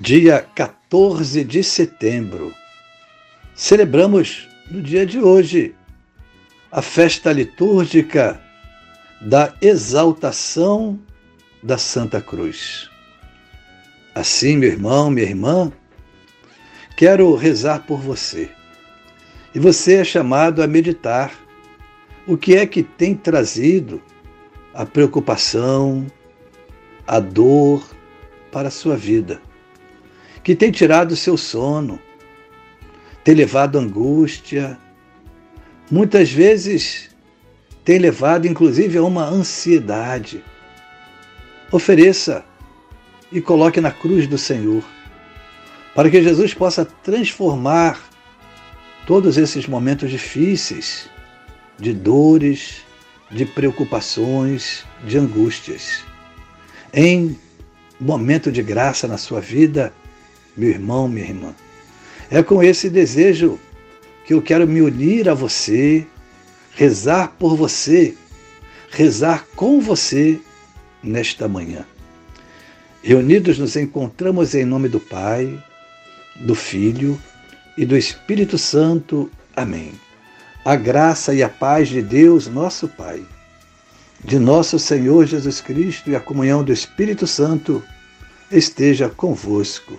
dia 14 de setembro, celebramos no dia de hoje a festa litúrgica da exaltação da Santa Cruz. Assim, meu irmão, minha irmã, quero rezar por você. E você é chamado a meditar o que é que tem trazido a preocupação, a dor para a sua vida que tem tirado o seu sono, tem levado angústia, muitas vezes tem levado inclusive a uma ansiedade. Ofereça e coloque na cruz do Senhor, para que Jesus possa transformar todos esses momentos difíceis, de dores, de preocupações, de angústias, em momento de graça na sua vida meu irmão, minha irmã. É com esse desejo que eu quero me unir a você, rezar por você, rezar com você nesta manhã. Reunidos nos encontramos em nome do Pai, do Filho e do Espírito Santo. Amém. A graça e a paz de Deus, nosso Pai, de nosso Senhor Jesus Cristo e a comunhão do Espírito Santo esteja convosco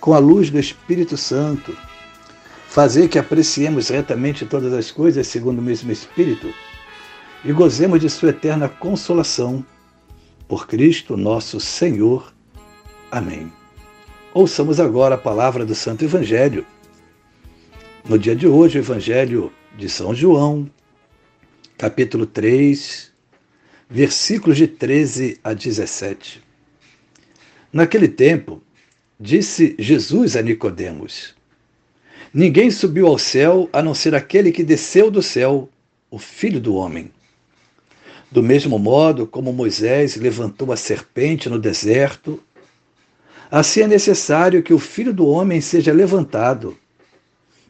com a luz do Espírito Santo, fazer que apreciemos retamente todas as coisas segundo o mesmo Espírito e gozemos de Sua eterna consolação. Por Cristo nosso Senhor. Amém. Ouçamos agora a palavra do Santo Evangelho. No dia de hoje, o Evangelho de São João, capítulo 3, versículos de 13 a 17. Naquele tempo, Disse Jesus a Nicodemos: Ninguém subiu ao céu a não ser aquele que desceu do céu, o Filho do homem. Do mesmo modo como Moisés levantou a serpente no deserto, assim é necessário que o Filho do homem seja levantado,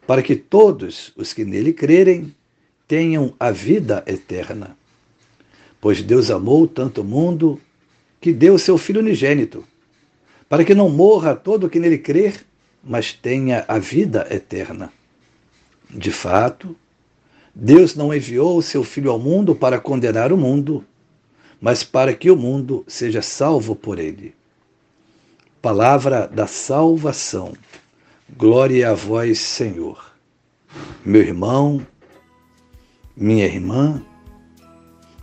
para que todos os que nele crerem tenham a vida eterna. Pois Deus amou tanto o mundo que deu seu Filho unigênito para que não morra todo o que nele crer, mas tenha a vida eterna. De fato, Deus não enviou o seu Filho ao mundo para condenar o mundo, mas para que o mundo seja salvo por ele. Palavra da salvação. Glória a vós, Senhor. Meu irmão, minha irmã,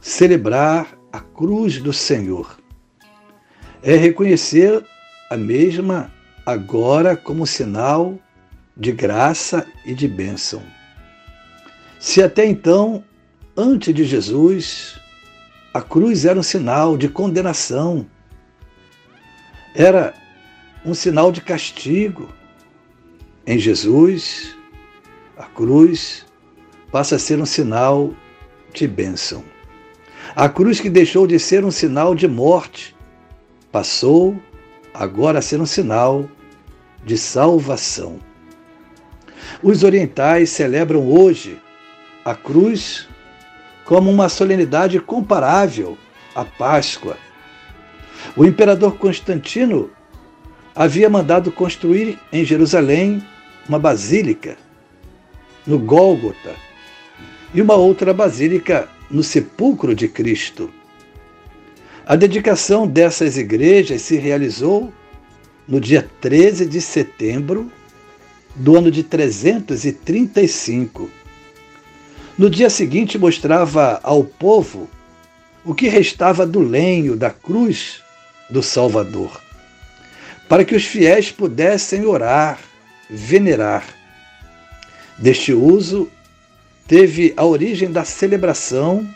celebrar a cruz do Senhor é reconhecer a mesma agora como sinal de graça e de bênção. Se até então, antes de Jesus, a cruz era um sinal de condenação, era um sinal de castigo. Em Jesus, a cruz passa a ser um sinal de bênção. A cruz que deixou de ser um sinal de morte passou agora a ser um sinal de salvação. Os orientais celebram hoje a cruz como uma solenidade comparável à Páscoa. O imperador Constantino havia mandado construir em Jerusalém uma basílica no Gólgota e uma outra basílica no sepulcro de Cristo. A dedicação dessas igrejas se realizou no dia 13 de setembro do ano de 335. No dia seguinte, mostrava ao povo o que restava do lenho da cruz do Salvador, para que os fiéis pudessem orar, venerar. Deste uso, teve a origem da celebração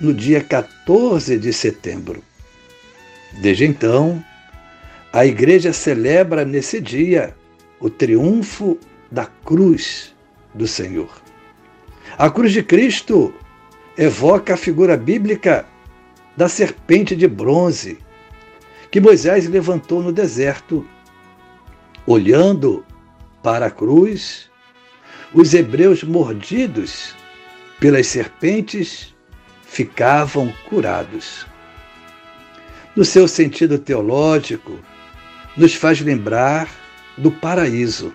no dia 14 de setembro. Desde então, a Igreja celebra nesse dia o triunfo da cruz do Senhor. A cruz de Cristo evoca a figura bíblica da serpente de bronze que Moisés levantou no deserto. Olhando para a cruz, os hebreus mordidos pelas serpentes ficavam curados. No seu sentido teológico, nos faz lembrar do paraíso.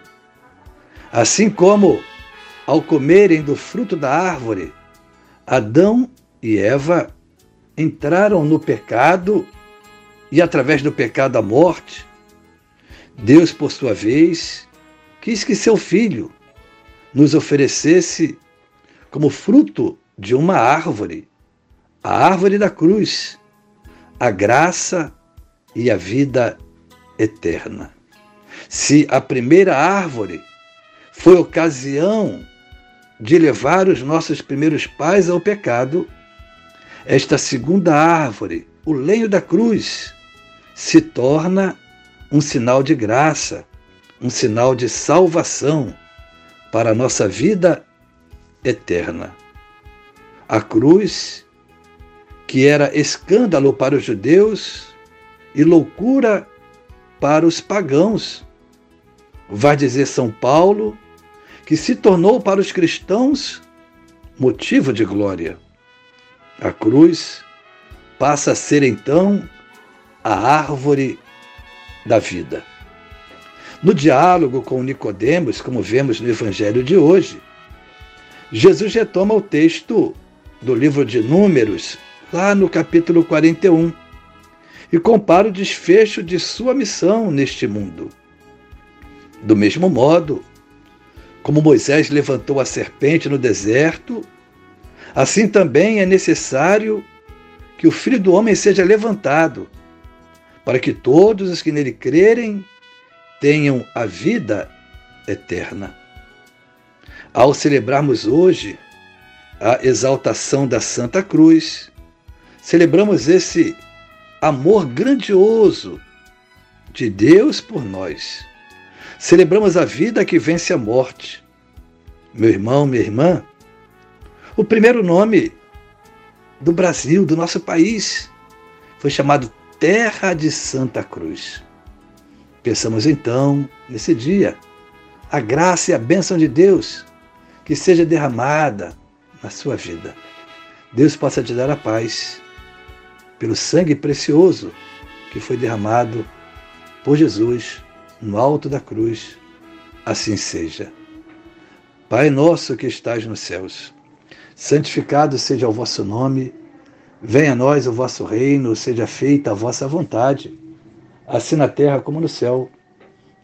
Assim como, ao comerem do fruto da árvore, Adão e Eva entraram no pecado e, através do pecado, a morte, Deus, por sua vez, quis que seu filho nos oferecesse como fruto de uma árvore, a árvore da cruz, a graça e a vida eterna. Se a primeira árvore foi ocasião de levar os nossos primeiros pais ao pecado, esta segunda árvore, o lenho da cruz, se torna um sinal de graça, um sinal de salvação para a nossa vida eterna. A cruz, que era escândalo para os judeus e loucura para os pagãos, vai dizer São Paulo, que se tornou para os cristãos motivo de glória. A cruz passa a ser então a árvore da vida. No diálogo com Nicodemos, como vemos no evangelho de hoje, Jesus retoma o texto do livro de Números, lá no capítulo 41, e compara o desfecho de sua missão neste mundo. Do mesmo modo, como Moisés levantou a serpente no deserto, assim também é necessário que o Filho do Homem seja levantado, para que todos os que nele crerem tenham a vida eterna. Ao celebrarmos hoje a exaltação da Santa Cruz, celebramos esse amor grandioso de Deus por nós. Celebramos a vida que vence a morte. Meu irmão, minha irmã, o primeiro nome do Brasil, do nosso país, foi chamado Terra de Santa Cruz. Pensamos então, nesse dia, a graça e a bênção de Deus que seja derramada na sua vida. Deus possa te dar a paz pelo sangue precioso que foi derramado por Jesus no alto da cruz. Assim seja. Pai nosso que estás nos céus, santificado seja o vosso nome, venha a nós o vosso reino, seja feita a vossa vontade assim na terra como no céu.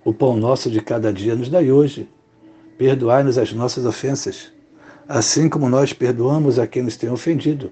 O pão nosso de cada dia nos dai hoje. Perdoai-nos as nossas ofensas, assim como nós perdoamos a quem nos tem ofendido.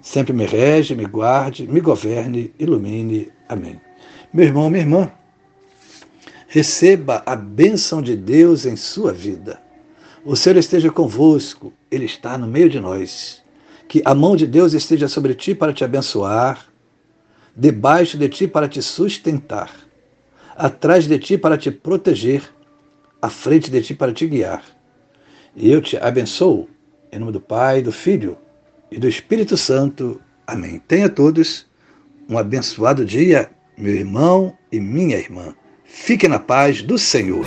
sempre me rege, me guarde, me governe, ilumine. Amém. Meu irmão, minha irmã, receba a bênção de Deus em sua vida. O Senhor esteja convosco, Ele está no meio de nós. Que a mão de Deus esteja sobre ti para te abençoar, debaixo de ti para te sustentar, atrás de ti para te proteger, à frente de ti para te guiar. E eu te abençoo, em nome do Pai, do Filho e do Espírito Santo. Amém. Tenha todos um abençoado dia, meu irmão e minha irmã. Fique na paz do Senhor.